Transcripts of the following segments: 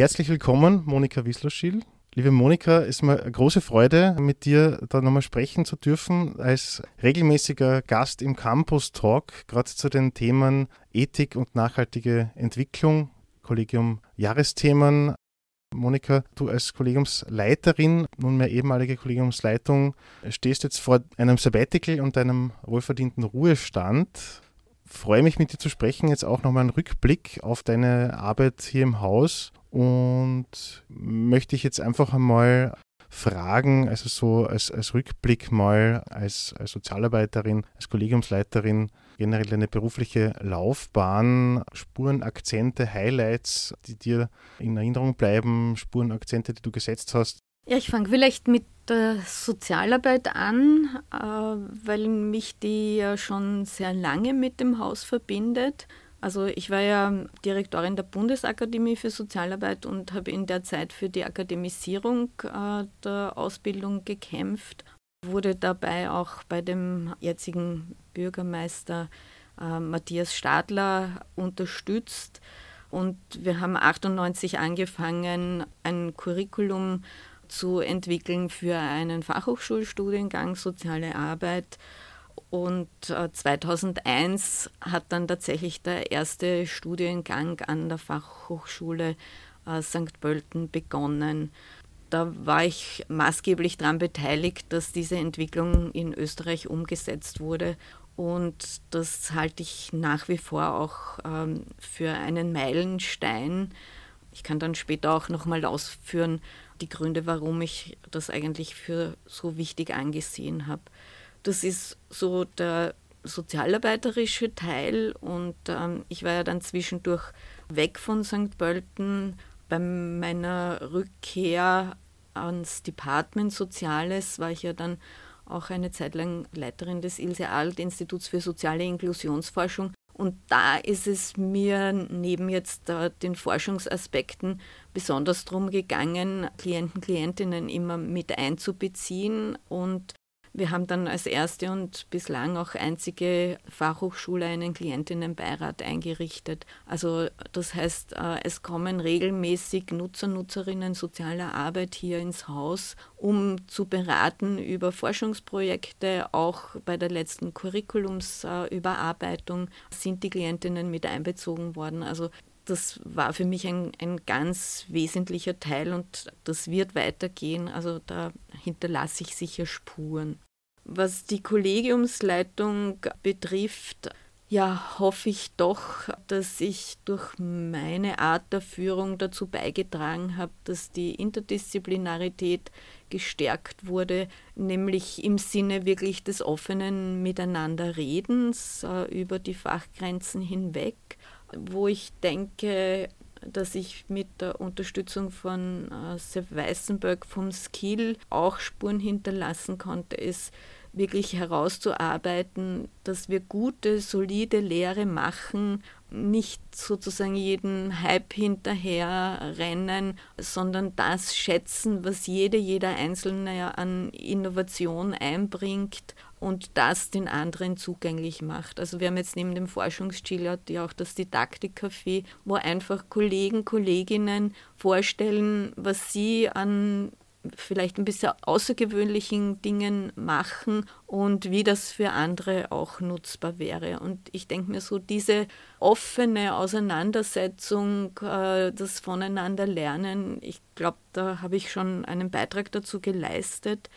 Herzlich willkommen, Monika Wisloschil. Liebe Monika, es ist mir eine große Freude, mit dir da nochmal sprechen zu dürfen, als regelmäßiger Gast im Campus Talk, gerade zu den Themen Ethik und nachhaltige Entwicklung, Kollegium Jahresthemen. Monika, du als Kollegiumsleiterin, nunmehr ehemalige Kollegiumsleitung, stehst jetzt vor einem Sabbatical und einem wohlverdienten Ruhestand. Freue mich mit dir zu sprechen, jetzt auch nochmal einen Rückblick auf deine Arbeit hier im Haus und möchte ich jetzt einfach einmal fragen, also so als, als Rückblick mal als, als Sozialarbeiterin, als Kollegiumsleiterin, generell deine berufliche Laufbahn, Spuren, Akzente, Highlights, die dir in Erinnerung bleiben, Spuren, Akzente, die du gesetzt hast? Ja, ich fange vielleicht mit der Sozialarbeit an, äh, weil mich die ja schon sehr lange mit dem Haus verbindet. Also ich war ja Direktorin der Bundesakademie für Sozialarbeit und habe in der Zeit für die Akademisierung äh, der Ausbildung gekämpft, wurde dabei auch bei dem jetzigen Bürgermeister äh, Matthias Stadler unterstützt. Und wir haben 98 angefangen, ein Curriculum zu entwickeln für einen Fachhochschulstudiengang Soziale Arbeit und 2001 äh, hat dann tatsächlich der erste Studiengang an der Fachhochschule äh, St. Pölten begonnen. Da war ich maßgeblich daran beteiligt, dass diese Entwicklung in Österreich umgesetzt wurde. Und das halte ich nach wie vor auch ähm, für einen Meilenstein. Ich kann dann später auch nochmal ausführen, die Gründe, warum ich das eigentlich für so wichtig angesehen habe. Das ist so der sozialarbeiterische Teil und ähm, ich war ja dann zwischendurch weg von St. Pölten. Bei meiner Rückkehr ans Department Soziales war ich ja dann auch eine Zeit lang Leiterin des Ilse Adelt Instituts für soziale Inklusionsforschung. Und da ist es mir neben jetzt den Forschungsaspekten besonders darum gegangen, Klienten, Klientinnen immer mit einzubeziehen und wir haben dann als erste und bislang auch einzige Fachhochschule einen Klientinnenbeirat eingerichtet. Also das heißt, äh, es kommen regelmäßig Nutzer, Nutzerinnen sozialer Arbeit hier ins Haus, um zu beraten über Forschungsprojekte. Auch bei der letzten Curriculumsüberarbeitung sind die Klientinnen mit einbezogen worden. Also das war für mich ein, ein ganz wesentlicher Teil und das wird weitergehen. Also da hinterlasse ich sicher Spuren. Was die Kollegiumsleitung betrifft, ja, hoffe ich doch, dass ich durch meine Art der Führung dazu beigetragen habe, dass die Interdisziplinarität gestärkt wurde, nämlich im Sinne wirklich des offenen Miteinanderredens äh, über die Fachgrenzen hinweg, wo ich denke, dass ich mit der Unterstützung von äh, Sepp Weißenberg vom Skill auch Spuren hinterlassen konnte, ist wirklich herauszuarbeiten, dass wir gute, solide Lehre machen, nicht sozusagen jeden Hype hinterher rennen, sondern das schätzen, was jede, jeder Einzelne an Innovation einbringt und das den anderen zugänglich macht. Also wir haben jetzt neben dem Forschungsstillort ja auch das Didaktikcafé, wo einfach Kollegen, Kolleginnen vorstellen, was sie an vielleicht ein bisschen außergewöhnlichen Dingen machen und wie das für andere auch nutzbar wäre. Und ich denke mir so, diese offene Auseinandersetzung, äh, das Voneinander lernen, ich glaube, da habe ich schon einen Beitrag dazu geleistet.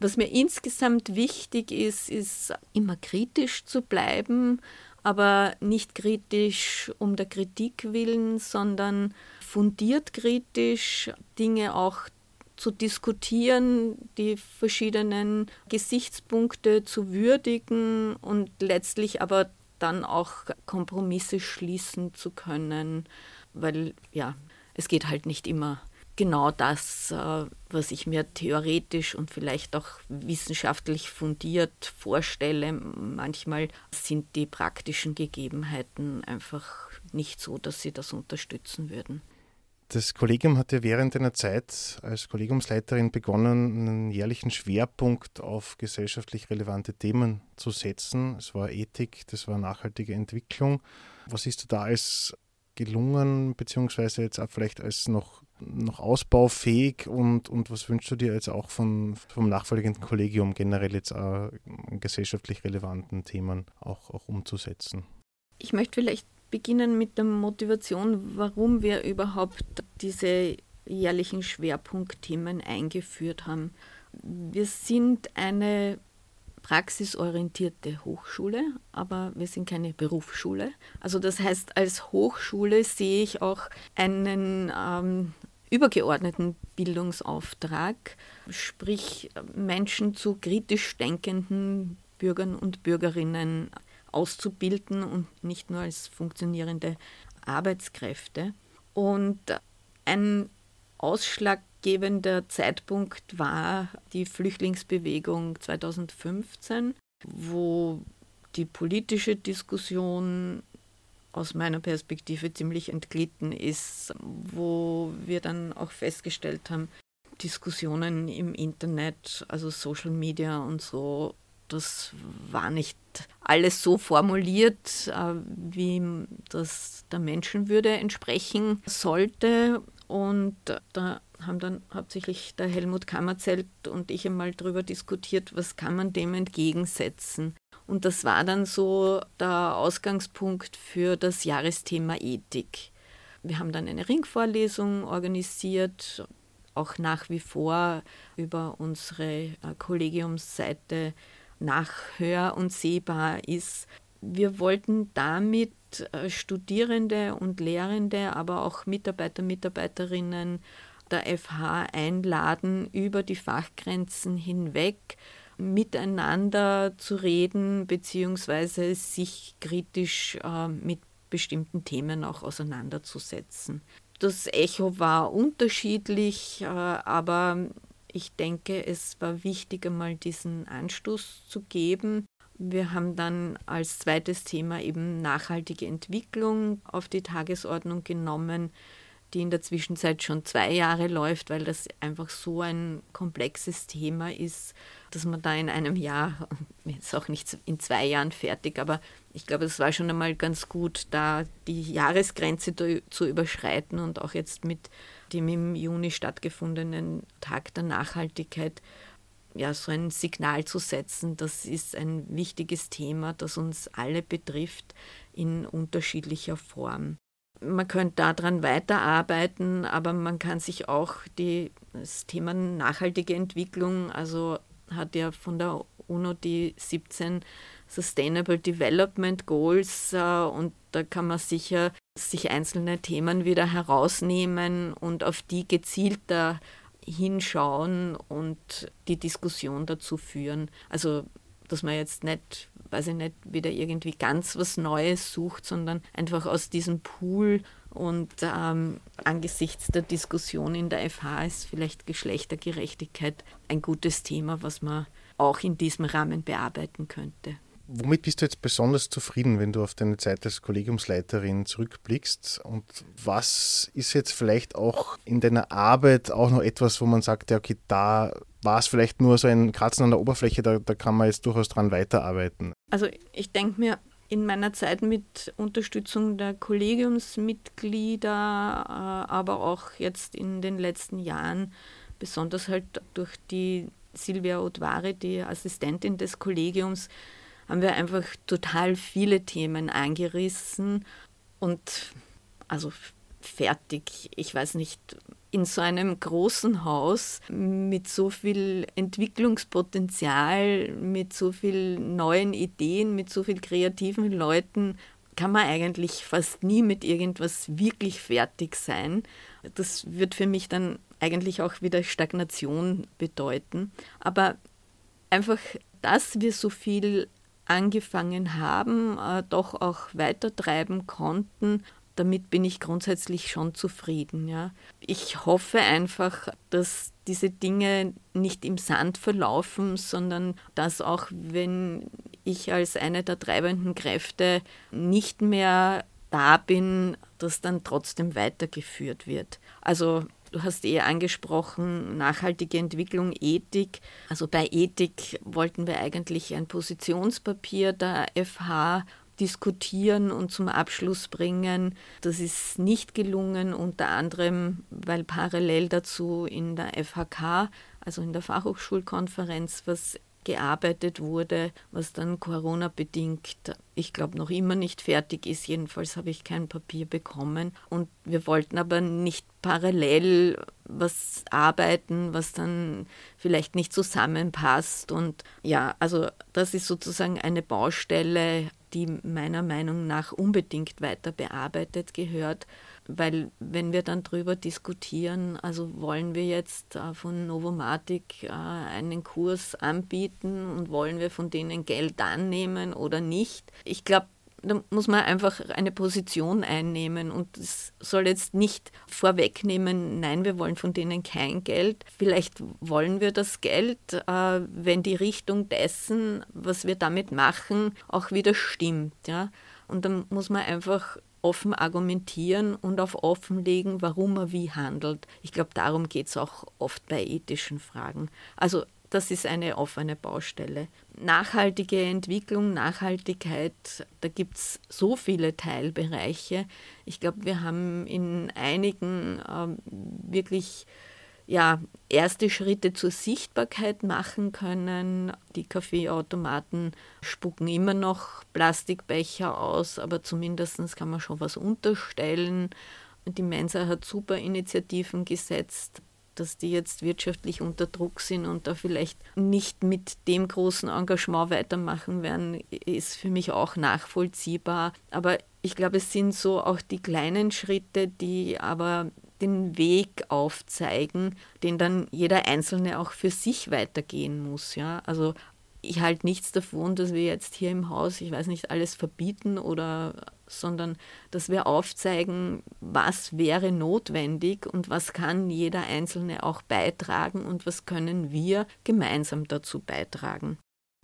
Was mir insgesamt wichtig ist, ist immer kritisch zu bleiben, aber nicht kritisch um der Kritik willen, sondern fundiert kritisch Dinge auch zu diskutieren, die verschiedenen Gesichtspunkte zu würdigen und letztlich aber dann auch Kompromisse schließen zu können, weil ja, es geht halt nicht immer genau das, äh, was ich mir theoretisch und vielleicht auch wissenschaftlich fundiert vorstelle. Manchmal sind die praktischen Gegebenheiten einfach nicht so, dass sie das unterstützen würden. Das Kollegium hat ja während einer Zeit als Kollegiumsleiterin begonnen, einen jährlichen Schwerpunkt auf gesellschaftlich relevante Themen zu setzen. Es war Ethik, das war nachhaltige Entwicklung. Was ist da als gelungen, beziehungsweise jetzt auch vielleicht als noch noch ausbaufähig und, und was wünschst du dir jetzt auch von, vom nachfolgenden Kollegium generell jetzt auch gesellschaftlich relevanten Themen auch, auch umzusetzen? Ich möchte vielleicht beginnen mit der Motivation, warum wir überhaupt diese jährlichen Schwerpunktthemen eingeführt haben. Wir sind eine praxisorientierte Hochschule, aber wir sind keine Berufsschule. Also das heißt, als Hochschule sehe ich auch einen ähm, übergeordneten Bildungsauftrag, sprich Menschen zu kritisch denkenden Bürgern und Bürgerinnen auszubilden und nicht nur als funktionierende Arbeitskräfte. Und ein ausschlaggebender Zeitpunkt war die Flüchtlingsbewegung 2015, wo die politische Diskussion aus meiner Perspektive ziemlich entglitten ist, wo wir dann auch festgestellt haben, Diskussionen im Internet, also Social Media und so, das war nicht alles so formuliert, äh, wie das der Menschenwürde entsprechen sollte. Und da haben dann hauptsächlich der Helmut Kammerzelt und ich einmal darüber diskutiert, was kann man dem entgegensetzen. Und das war dann so der Ausgangspunkt für das Jahresthema Ethik. Wir haben dann eine Ringvorlesung organisiert, auch nach wie vor über unsere äh, Kollegiumsseite nachhör- und sehbar ist. Wir wollten damit äh, Studierende und Lehrende, aber auch Mitarbeiter, Mitarbeiterinnen der FH einladen, über die Fachgrenzen hinweg miteinander zu reden, beziehungsweise sich kritisch äh, mit bestimmten Themen auch auseinanderzusetzen. Das Echo war unterschiedlich, äh, aber ich denke, es war wichtig, einmal diesen Anstoß zu geben. Wir haben dann als zweites Thema eben nachhaltige Entwicklung auf die Tagesordnung genommen, die in der Zwischenzeit schon zwei Jahre läuft, weil das einfach so ein komplexes Thema ist, dass man da in einem Jahr, ist auch nicht in zwei Jahren fertig, aber ich glaube, es war schon einmal ganz gut, da die Jahresgrenze zu überschreiten und auch jetzt mit dem im Juni stattgefundenen Tag der Nachhaltigkeit ja, so ein Signal zu setzen, das ist ein wichtiges Thema, das uns alle betrifft in unterschiedlicher Form. Man könnte daran weiterarbeiten, aber man kann sich auch die, das Thema nachhaltige Entwicklung, also hat ja von der UNO die 17 Sustainable Development Goals äh, und da kann man sicher sich einzelne Themen wieder herausnehmen und auf die gezielter hinschauen und die Diskussion dazu führen. Also, dass man jetzt nicht, weiß ich nicht, wieder irgendwie ganz was Neues sucht, sondern einfach aus diesem Pool und ähm, angesichts der Diskussion in der FH ist vielleicht Geschlechtergerechtigkeit ein gutes Thema, was man auch in diesem Rahmen bearbeiten könnte. Womit bist du jetzt besonders zufrieden, wenn du auf deine Zeit als Kollegiumsleiterin zurückblickst? Und was ist jetzt vielleicht auch in deiner Arbeit auch noch etwas, wo man sagt, ja, okay, da war es vielleicht nur so ein Kratzen an der Oberfläche, da, da kann man jetzt durchaus dran weiterarbeiten? Also ich denke mir, in meiner Zeit mit Unterstützung der Kollegiumsmitglieder, äh, aber auch jetzt in den letzten Jahren, besonders halt durch die Silvia Otwari, die Assistentin des Kollegiums, haben wir einfach total viele Themen angerissen. Und also fertig. Ich weiß nicht, in so einem großen Haus mit so viel Entwicklungspotenzial, mit so vielen neuen Ideen, mit so vielen kreativen Leuten kann man eigentlich fast nie mit irgendwas wirklich fertig sein. Das wird für mich dann eigentlich auch wieder Stagnation bedeuten. Aber einfach, dass wir so viel angefangen haben, äh, doch auch weitertreiben konnten, damit bin ich grundsätzlich schon zufrieden. Ja. Ich hoffe einfach, dass diese Dinge nicht im Sand verlaufen, sondern dass auch wenn ich als eine der treibenden Kräfte nicht mehr da bin, dass dann trotzdem weitergeführt wird. Also Du hast eher angesprochen, nachhaltige Entwicklung, Ethik. Also bei Ethik wollten wir eigentlich ein Positionspapier der FH. Diskutieren und zum Abschluss bringen. Das ist nicht gelungen, unter anderem, weil parallel dazu in der FHK, also in der Fachhochschulkonferenz, was gearbeitet wurde, was dann Corona-bedingt, ich glaube, noch immer nicht fertig ist. Jedenfalls habe ich kein Papier bekommen. Und wir wollten aber nicht parallel was arbeiten, was dann vielleicht nicht zusammenpasst. Und ja, also das ist sozusagen eine Baustelle, die meiner Meinung nach unbedingt weiter bearbeitet gehört weil wenn wir dann darüber diskutieren, also wollen wir jetzt äh, von Novomatic äh, einen Kurs anbieten und wollen wir von denen Geld annehmen oder nicht. Ich glaube, da muss man einfach eine Position einnehmen und es soll jetzt nicht vorwegnehmen, nein, wir wollen von denen kein Geld. Vielleicht wollen wir das Geld, äh, wenn die Richtung dessen, was wir damit machen, auch wieder stimmt. Ja? Und dann muss man einfach offen argumentieren und auf offenlegen, warum er wie handelt. Ich glaube, darum geht es auch oft bei ethischen Fragen. Also das ist eine offene Baustelle. Nachhaltige Entwicklung, Nachhaltigkeit, da gibt es so viele Teilbereiche. Ich glaube, wir haben in einigen äh, wirklich ja, erste Schritte zur Sichtbarkeit machen können. Die Kaffeeautomaten spucken immer noch Plastikbecher aus, aber zumindest kann man schon was unterstellen. Die Mensa hat super Initiativen gesetzt, dass die jetzt wirtschaftlich unter Druck sind und da vielleicht nicht mit dem großen Engagement weitermachen werden, ist für mich auch nachvollziehbar. Aber ich glaube, es sind so auch die kleinen Schritte, die aber den Weg aufzeigen, den dann jeder Einzelne auch für sich weitergehen muss. Ja? Also ich halte nichts davon, dass wir jetzt hier im Haus, ich weiß nicht, alles verbieten oder sondern dass wir aufzeigen, was wäre notwendig und was kann jeder Einzelne auch beitragen und was können wir gemeinsam dazu beitragen.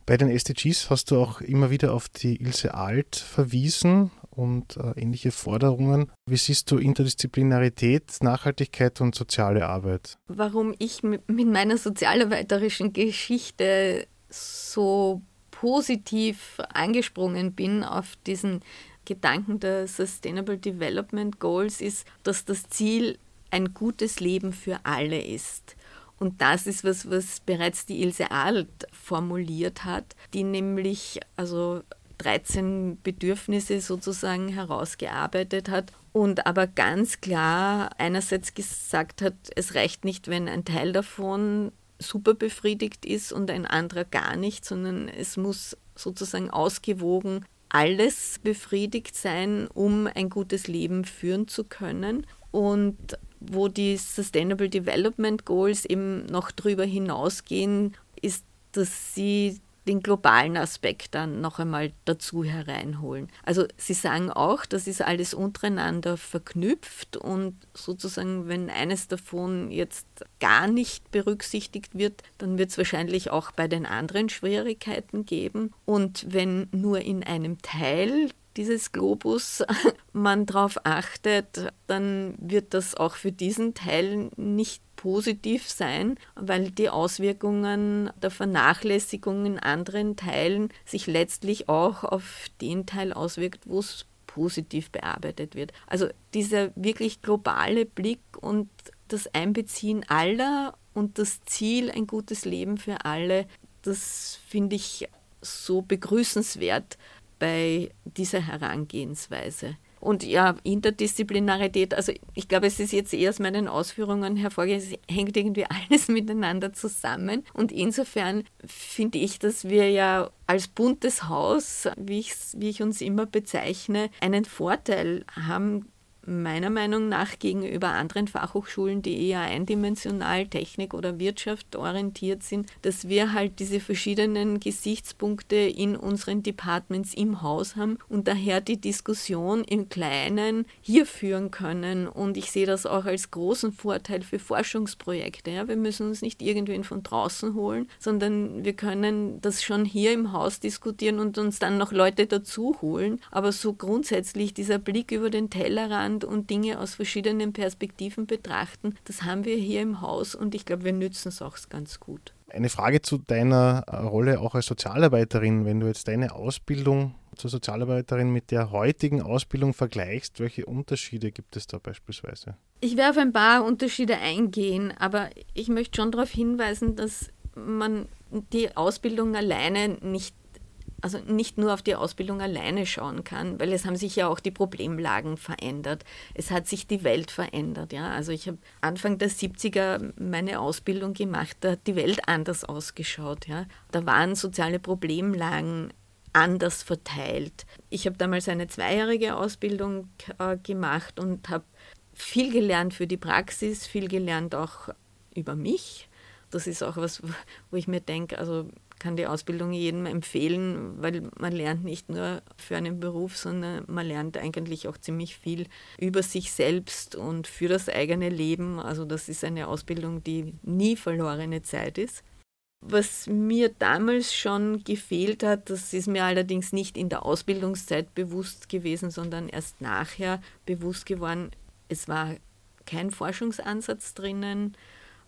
Bei den SDGs hast du auch immer wieder auf die Ilse Alt verwiesen und äh, ähnliche Forderungen. Wie siehst du Interdisziplinarität, Nachhaltigkeit und soziale Arbeit? Warum ich mit meiner sozialarbeiterischen Geschichte so positiv angesprungen bin auf diesen Gedanken der Sustainable Development Goals, ist, dass das Ziel ein gutes Leben für alle ist. Und das ist was, was bereits die Ilse Alt formuliert hat, die nämlich also 13 Bedürfnisse sozusagen herausgearbeitet hat und aber ganz klar einerseits gesagt hat, es reicht nicht, wenn ein Teil davon super befriedigt ist und ein anderer gar nicht, sondern es muss sozusagen ausgewogen alles befriedigt sein, um ein gutes Leben führen zu können. Und wo die Sustainable Development Goals eben noch darüber hinausgehen, ist, dass sie den globalen Aspekt dann noch einmal dazu hereinholen. Also Sie sagen auch, das ist alles untereinander verknüpft und sozusagen, wenn eines davon jetzt gar nicht berücksichtigt wird, dann wird es wahrscheinlich auch bei den anderen Schwierigkeiten geben. Und wenn nur in einem Teil dieses Globus man darauf achtet, dann wird das auch für diesen Teil nicht positiv sein, weil die Auswirkungen der Vernachlässigung in anderen Teilen sich letztlich auch auf den Teil auswirkt, wo es positiv bearbeitet wird. Also dieser wirklich globale Blick und das Einbeziehen aller und das Ziel, ein gutes Leben für alle, das finde ich so begrüßenswert, bei dieser Herangehensweise. Und ja, Interdisziplinarität, also ich glaube, es ist jetzt eher aus meinen Ausführungen hervorgegangen, es hängt irgendwie alles miteinander zusammen. Und insofern finde ich, dass wir ja als buntes Haus, wie, wie ich uns immer bezeichne, einen Vorteil haben meiner Meinung nach gegenüber anderen Fachhochschulen, die eher eindimensional Technik oder Wirtschaft orientiert sind, dass wir halt diese verschiedenen Gesichtspunkte in unseren Departments im Haus haben und daher die Diskussion im Kleinen hier führen können. Und ich sehe das auch als großen Vorteil für Forschungsprojekte. Ja, wir müssen uns nicht irgendwen von draußen holen, sondern wir können das schon hier im Haus diskutieren und uns dann noch Leute dazu holen. Aber so grundsätzlich dieser Blick über den Tellerrand, Land und Dinge aus verschiedenen Perspektiven betrachten. Das haben wir hier im Haus und ich glaube, wir nützen es auch ganz gut. Eine Frage zu deiner äh, Rolle auch als Sozialarbeiterin, wenn du jetzt deine Ausbildung zur Sozialarbeiterin mit der heutigen Ausbildung vergleichst, welche Unterschiede gibt es da beispielsweise? Ich werde auf ein paar Unterschiede eingehen, aber ich möchte schon darauf hinweisen, dass man die Ausbildung alleine nicht also nicht nur auf die Ausbildung alleine schauen kann, weil es haben sich ja auch die Problemlagen verändert. Es hat sich die Welt verändert. Ja? Also ich habe Anfang der 70er meine Ausbildung gemacht, da hat die Welt anders ausgeschaut. Ja? Da waren soziale Problemlagen anders verteilt. Ich habe damals eine zweijährige Ausbildung äh, gemacht und habe viel gelernt für die Praxis, viel gelernt auch über mich. Das ist auch was, wo ich mir denke, also kann die Ausbildung jedem empfehlen, weil man lernt nicht nur für einen Beruf, sondern man lernt eigentlich auch ziemlich viel über sich selbst und für das eigene Leben. Also das ist eine Ausbildung, die nie verlorene Zeit ist. Was mir damals schon gefehlt hat, das ist mir allerdings nicht in der Ausbildungszeit bewusst gewesen, sondern erst nachher bewusst geworden, es war kein Forschungsansatz drinnen.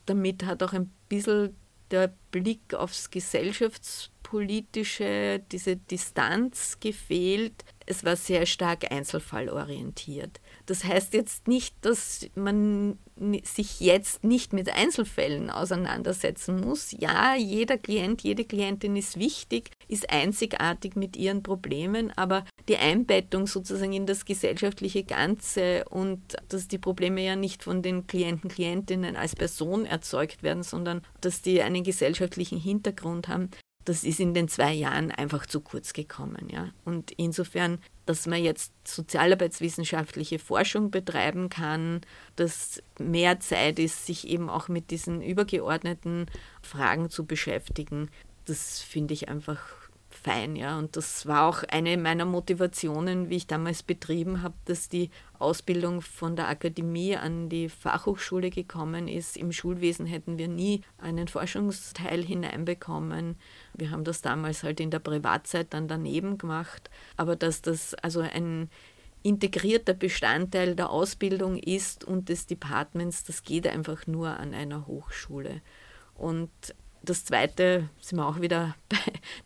Damit hat auch ein bisschen der Blick aufs Gesellschaftspolitische, diese Distanz gefehlt. Es war sehr stark einzelfallorientiert. Das heißt jetzt nicht, dass man sich jetzt nicht mit Einzelfällen auseinandersetzen muss. Ja, jeder Klient, jede Klientin ist wichtig, ist einzigartig mit ihren Problemen, aber die Einbettung sozusagen in das gesellschaftliche Ganze und dass die Probleme ja nicht von den Klienten, Klientinnen als Person erzeugt werden, sondern dass die einen gesellschaftlichen Hintergrund haben, das ist in den zwei Jahren einfach zu kurz gekommen. Ja? Und insofern, dass man jetzt sozialarbeitswissenschaftliche Forschung betreiben kann, dass mehr Zeit ist, sich eben auch mit diesen übergeordneten Fragen zu beschäftigen, das finde ich einfach fein, ja. Und das war auch eine meiner Motivationen, wie ich damals betrieben habe, dass die Ausbildung von der Akademie an die Fachhochschule gekommen ist. Im Schulwesen hätten wir nie einen Forschungsteil hineinbekommen. Wir haben das damals halt in der Privatzeit dann daneben gemacht. Aber dass das also ein integrierter Bestandteil der Ausbildung ist und des Departments, das geht einfach nur an einer Hochschule. Und das Zweite sind wir auch wieder bei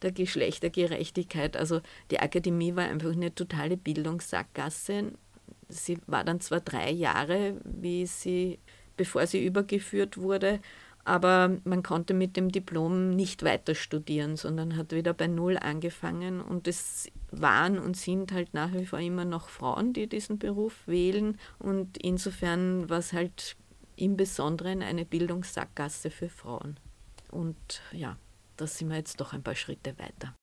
der Geschlechtergerechtigkeit. Also die Akademie war einfach eine totale Bildungssackgasse. Sie war dann zwar drei Jahre, wie sie, bevor sie übergeführt wurde, aber man konnte mit dem Diplom nicht weiter studieren, sondern hat wieder bei Null angefangen. Und es waren und sind halt nach wie vor immer noch Frauen, die diesen Beruf wählen. Und insofern war es halt im Besonderen eine Bildungssackgasse für Frauen. Und ja, da sind wir jetzt doch ein paar Schritte weiter.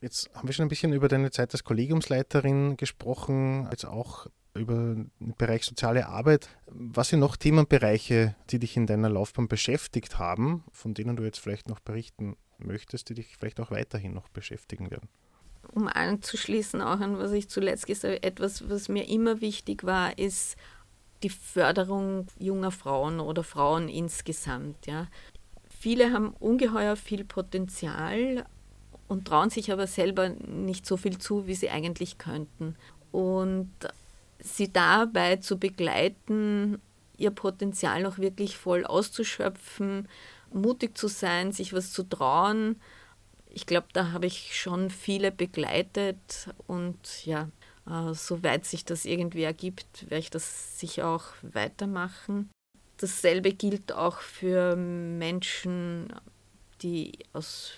Jetzt haben wir schon ein bisschen über deine Zeit als Kollegiumsleiterin gesprochen, jetzt auch über den Bereich soziale Arbeit. Was sind noch Themenbereiche, die dich in deiner Laufbahn beschäftigt haben, von denen du jetzt vielleicht noch berichten möchtest, die dich vielleicht auch weiterhin noch beschäftigen werden? Um anzuschließen auch an was ich zuletzt gesagt habe, etwas, was mir immer wichtig war, ist die Förderung junger Frauen oder Frauen insgesamt. Ja. Viele haben ungeheuer viel Potenzial und trauen sich aber selber nicht so viel zu, wie sie eigentlich könnten. Und sie dabei zu begleiten, ihr Potenzial auch wirklich voll auszuschöpfen, mutig zu sein, sich was zu trauen. Ich glaube, da habe ich schon viele begleitet und ja, äh, soweit sich das irgendwie ergibt, werde ich das sicher auch weitermachen. Dasselbe gilt auch für Menschen, die aus,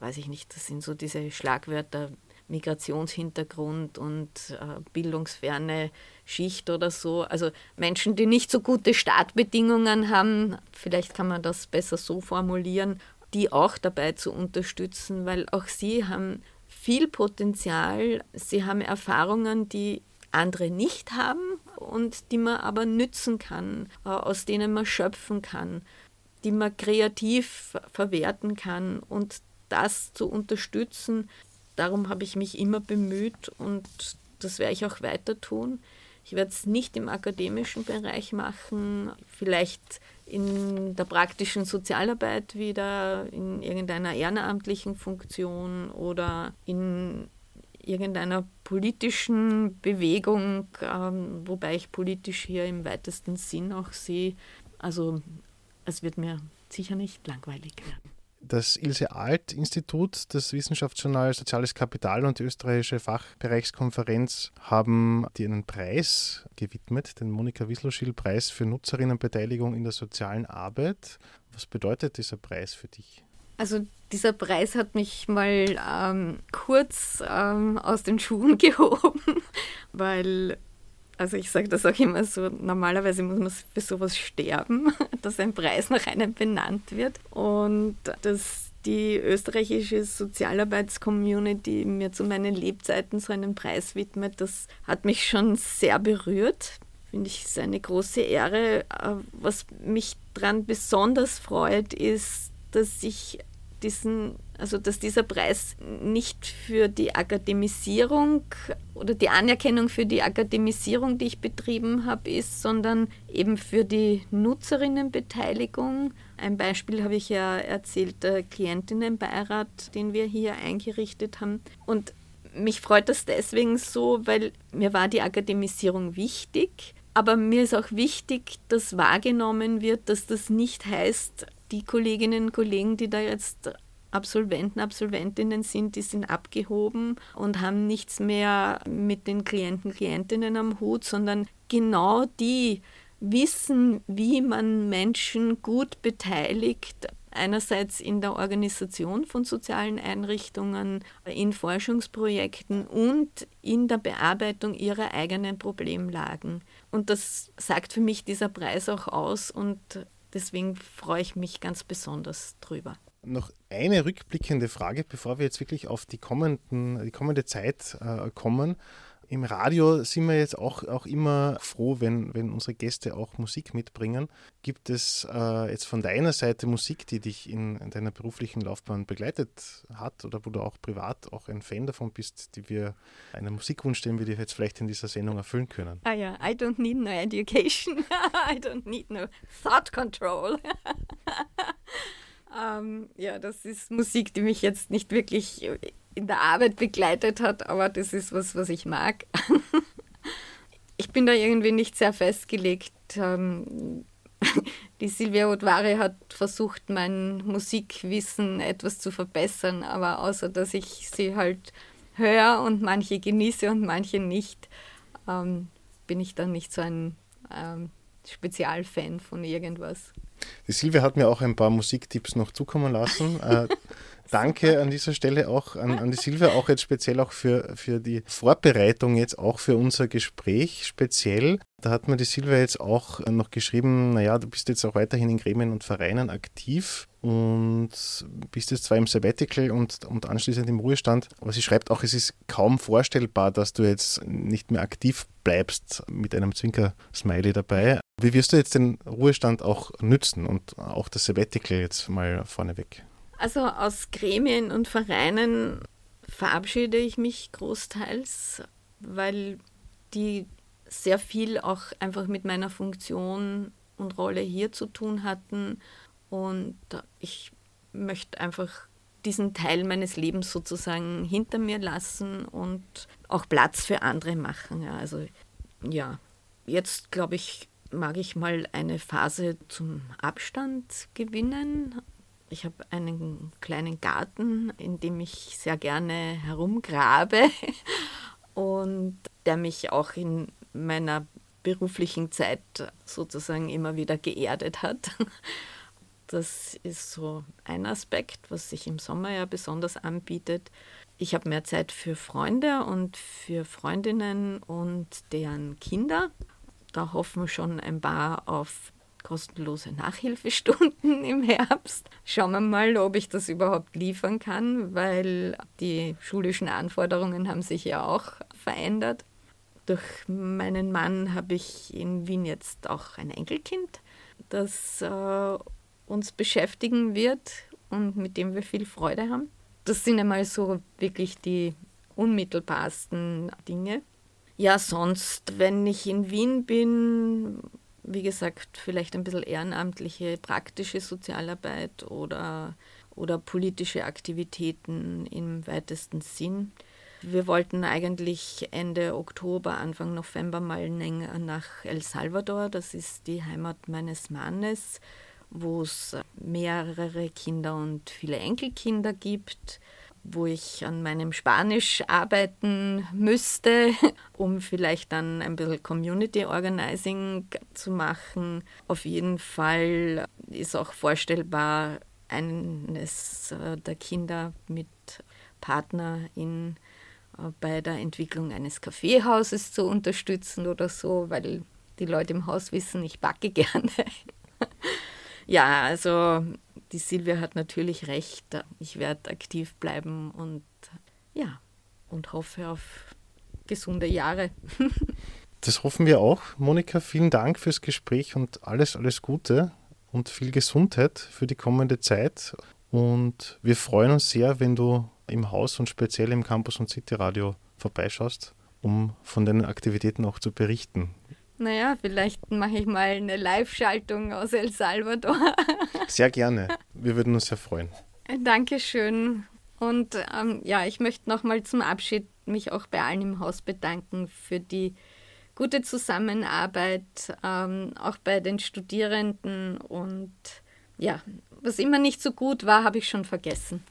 weiß ich nicht, das sind so diese Schlagwörter Migrationshintergrund und äh, bildungsferne Schicht oder so. Also Menschen, die nicht so gute Startbedingungen haben, vielleicht kann man das besser so formulieren, die auch dabei zu unterstützen, weil auch sie haben viel Potenzial, sie haben Erfahrungen, die andere nicht haben und die man aber nützen kann, äh, aus denen man schöpfen kann, die man kreativ verwerten kann und das zu unterstützen. Darum habe ich mich immer bemüht und das werde ich auch weiter tun. Ich werde es nicht im akademischen Bereich machen, vielleicht in der praktischen Sozialarbeit wieder, in irgendeiner ehrenamtlichen Funktion oder in irgendeiner politischen Bewegung, ähm, wobei ich politisch hier im weitesten Sinn auch sehe. Also es wird mir sicher nicht langweilig werden. Das Ilse Alt Institut, das Wissenschaftsjournal Soziales Kapital und die österreichische Fachbereichskonferenz haben dir einen Preis gewidmet, den Monika Wisloschil-Preis für Nutzerinnenbeteiligung in der sozialen Arbeit. Was bedeutet dieser Preis für dich? Also dieser Preis hat mich mal ähm, kurz ähm, aus den Schuhen gehoben, weil, also ich sage das auch immer so, normalerweise muss man für sowas sterben, dass ein Preis nach einem benannt wird. Und dass die österreichische Sozialarbeitscommunity mir zu meinen Lebzeiten so einen Preis widmet, das hat mich schon sehr berührt. Finde ich, ist eine große Ehre. Äh, was mich daran besonders freut, ist, dass ich diesen, also dass dieser Preis nicht für die Akademisierung oder die Anerkennung für die Akademisierung, die ich betrieben habe, ist, sondern eben für die Nutzerinnenbeteiligung. Ein Beispiel habe ich ja erzählt, der Klientinnenbeirat, den wir hier eingerichtet haben. Und mich freut das deswegen so, weil mir war die Akademisierung wichtig. Aber mir ist auch wichtig, dass wahrgenommen wird, dass das nicht heißt, die Kolleginnen und Kollegen, die da jetzt Absolventen, Absolventinnen sind, die sind abgehoben und haben nichts mehr mit den Klienten, Klientinnen am Hut, sondern genau die wissen, wie man Menschen gut beteiligt, einerseits in der Organisation von sozialen Einrichtungen, in Forschungsprojekten und in der Bearbeitung ihrer eigenen Problemlagen. Und das sagt für mich dieser Preis auch aus und Deswegen freue ich mich ganz besonders drüber. Noch eine rückblickende Frage, bevor wir jetzt wirklich auf die, kommenden, die kommende Zeit äh, kommen. Im Radio sind wir jetzt auch, auch immer froh, wenn, wenn unsere Gäste auch Musik mitbringen. Gibt es äh, jetzt von deiner Seite Musik, die dich in, in, deiner beruflichen Laufbahn begleitet hat oder wo du auch privat auch ein Fan davon bist, die wir einen Musikwunsch, den wir dir jetzt vielleicht in dieser Sendung erfüllen können? Ah ja, I don't need no education. I don't need no thought control. ähm, ja, das ist Musik, die mich jetzt nicht wirklich in der Arbeit begleitet hat, aber das ist was, was ich mag. ich bin da irgendwie nicht sehr festgelegt. Ähm, die Silvia Odvari hat versucht, mein Musikwissen etwas zu verbessern, aber außer dass ich sie halt höre und manche genieße und manche nicht, ähm, bin ich dann nicht so ein ähm, Spezialfan von irgendwas. Die Silvia hat mir auch ein paar Musiktipps noch zukommen lassen. Äh, danke an dieser Stelle auch an, an die Silvia, auch jetzt speziell auch für, für die Vorbereitung jetzt auch für unser Gespräch speziell. Da hat mir die Silvia jetzt auch noch geschrieben, naja, du bist jetzt auch weiterhin in Gremien und Vereinen aktiv und bist jetzt zwar im Sabbatical und, und anschließend im Ruhestand, aber sie schreibt auch, es ist kaum vorstellbar, dass du jetzt nicht mehr aktiv bleibst mit einem Zwinker-Smiley dabei. Wie wirst du jetzt den Ruhestand auch nützen und auch das Sabbatical jetzt mal vorneweg? Also aus Gremien und Vereinen verabschiede ich mich großteils, weil die sehr viel auch einfach mit meiner Funktion und Rolle hier zu tun hatten. Und ich möchte einfach diesen Teil meines Lebens sozusagen hinter mir lassen und auch Platz für andere machen. Ja, also ja, jetzt glaube ich, mag ich mal eine Phase zum Abstand gewinnen ich habe einen kleinen Garten, in dem ich sehr gerne herumgrabe und der mich auch in meiner beruflichen Zeit sozusagen immer wieder geerdet hat. Das ist so ein Aspekt, was sich im Sommer ja besonders anbietet. Ich habe mehr Zeit für Freunde und für Freundinnen und deren Kinder. Da hoffen schon ein paar auf kostenlose Nachhilfestunden im Herbst. Schauen wir mal, ob ich das überhaupt liefern kann, weil die schulischen Anforderungen haben sich ja auch verändert. Durch meinen Mann habe ich in Wien jetzt auch ein Enkelkind, das äh, uns beschäftigen wird und mit dem wir viel Freude haben. Das sind einmal so wirklich die unmittelbarsten Dinge. Ja, sonst, wenn ich in Wien bin, wie gesagt, vielleicht ein bisschen ehrenamtliche, praktische Sozialarbeit oder, oder politische Aktivitäten im weitesten Sinn. Wir wollten eigentlich Ende Oktober, Anfang November mal nach El Salvador, das ist die Heimat meines Mannes. Wo es mehrere Kinder und viele Enkelkinder gibt, wo ich an meinem Spanisch arbeiten müsste, um vielleicht dann ein bisschen Community Organizing zu machen. Auf jeden Fall ist auch vorstellbar, eines äh, der Kinder mit Partner in, äh, bei der Entwicklung eines Kaffeehauses zu unterstützen oder so, weil die Leute im Haus wissen, ich backe gerne. Ja, also die Silvia hat natürlich recht. Ich werde aktiv bleiben und ja, und hoffe auf gesunde Jahre. das hoffen wir auch. Monika, vielen Dank fürs Gespräch und alles, alles Gute und viel Gesundheit für die kommende Zeit. Und wir freuen uns sehr, wenn du im Haus und speziell im Campus und City Radio vorbeischaust, um von den Aktivitäten auch zu berichten. Naja, vielleicht mache ich mal eine Live-Schaltung aus El Salvador. Sehr gerne. Wir würden uns sehr freuen. Dankeschön. Und ähm, ja, ich möchte nochmal zum Abschied mich auch bei allen im Haus bedanken für die gute Zusammenarbeit, ähm, auch bei den Studierenden. Und ja, was immer nicht so gut war, habe ich schon vergessen.